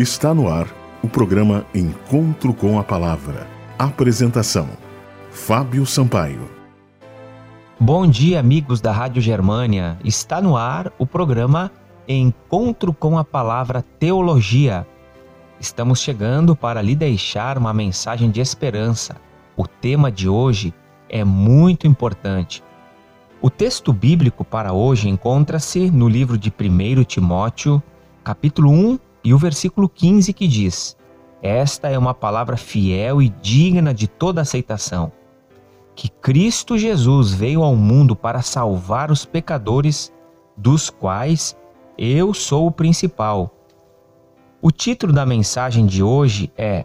Está no ar o programa Encontro com a Palavra. Apresentação: Fábio Sampaio. Bom dia, amigos da Rádio Germânia. Está no ar o programa Encontro com a Palavra Teologia. Estamos chegando para lhe deixar uma mensagem de esperança. O tema de hoje é muito importante. O texto bíblico para hoje encontra-se no livro de 1 Timóteo, capítulo 1, e o versículo 15 que diz: Esta é uma palavra fiel e digna de toda aceitação, que Cristo Jesus veio ao mundo para salvar os pecadores, dos quais eu sou o principal. O título da mensagem de hoje é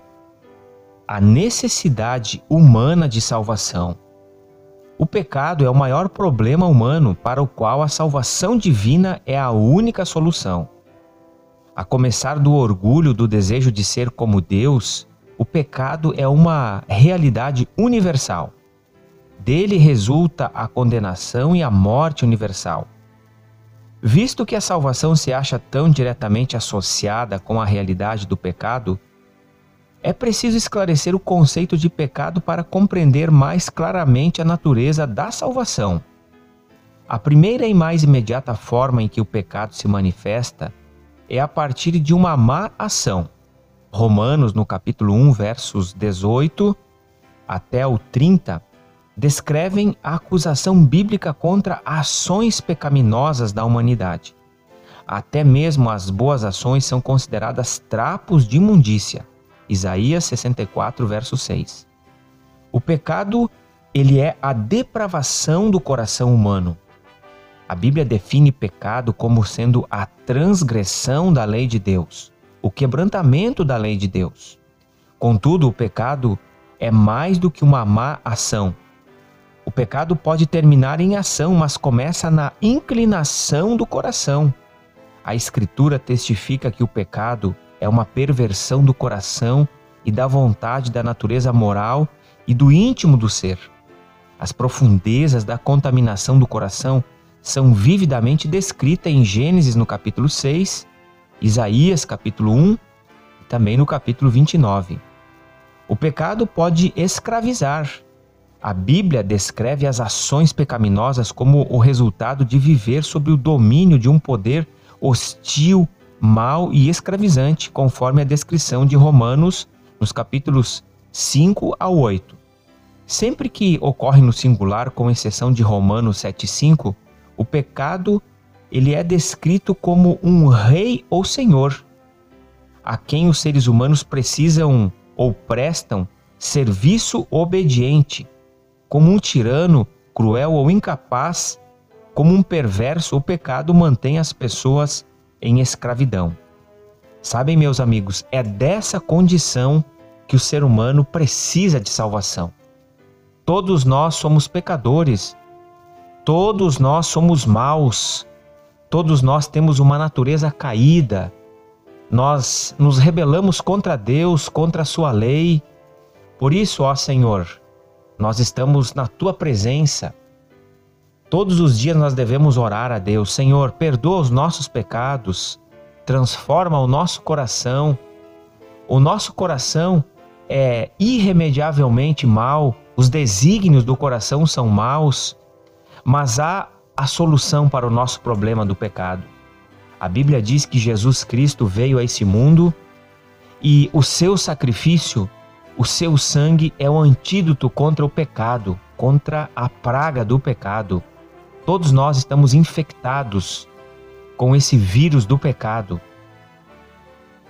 A necessidade humana de salvação. O pecado é o maior problema humano para o qual a salvação divina é a única solução. A começar do orgulho do desejo de ser como Deus, o pecado é uma realidade universal. Dele resulta a condenação e a morte universal. Visto que a salvação se acha tão diretamente associada com a realidade do pecado, é preciso esclarecer o conceito de pecado para compreender mais claramente a natureza da salvação. A primeira e mais imediata forma em que o pecado se manifesta é a partir de uma má ação. Romanos, no capítulo 1, versos 18 até o 30, descrevem a acusação bíblica contra ações pecaminosas da humanidade. Até mesmo as boas ações são consideradas trapos de imundícia. Isaías 64, verso 6. O pecado, ele é a depravação do coração humano, a Bíblia define pecado como sendo a transgressão da lei de Deus, o quebrantamento da lei de Deus. Contudo, o pecado é mais do que uma má ação. O pecado pode terminar em ação, mas começa na inclinação do coração. A Escritura testifica que o pecado é uma perversão do coração e da vontade da natureza moral e do íntimo do ser. As profundezas da contaminação do coração são vividamente descritas em Gênesis no capítulo 6, Isaías capítulo 1 e também no capítulo 29. O pecado pode escravizar. A Bíblia descreve as ações pecaminosas como o resultado de viver sob o domínio de um poder hostil, mau e escravizante, conforme a descrição de Romanos nos capítulos 5 a 8. Sempre que ocorre no singular, com exceção de Romanos 7,5, o pecado ele é descrito como um rei ou senhor, a quem os seres humanos precisam ou prestam serviço obediente, como um tirano cruel ou incapaz, como um perverso, o pecado mantém as pessoas em escravidão. Sabem, meus amigos, é dessa condição que o ser humano precisa de salvação. Todos nós somos pecadores Todos nós somos maus, todos nós temos uma natureza caída, nós nos rebelamos contra Deus, contra a Sua lei. Por isso, ó Senhor, nós estamos na Tua presença. Todos os dias nós devemos orar a Deus: Senhor, perdoa os nossos pecados, transforma o nosso coração. O nosso coração é irremediavelmente mau, os desígnios do coração são maus. Mas há a solução para o nosso problema do pecado. A Bíblia diz que Jesus Cristo veio a esse mundo e o seu sacrifício, o seu sangue é o antídoto contra o pecado, contra a praga do pecado. Todos nós estamos infectados com esse vírus do pecado.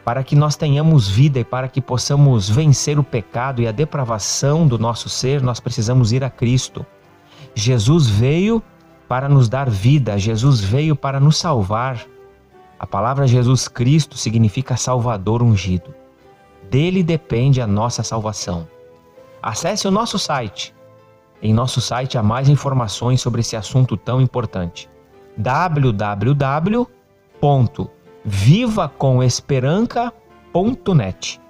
Para que nós tenhamos vida e para que possamos vencer o pecado e a depravação do nosso ser, nós precisamos ir a Cristo. Jesus veio para nos dar vida, Jesus veio para nos salvar. A palavra Jesus Cristo significa Salvador ungido. Dele depende a nossa salvação. Acesse o nosso site. Em nosso site há mais informações sobre esse assunto tão importante. www.vivacomesperanca.net.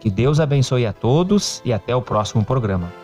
Que Deus abençoe a todos e até o próximo programa.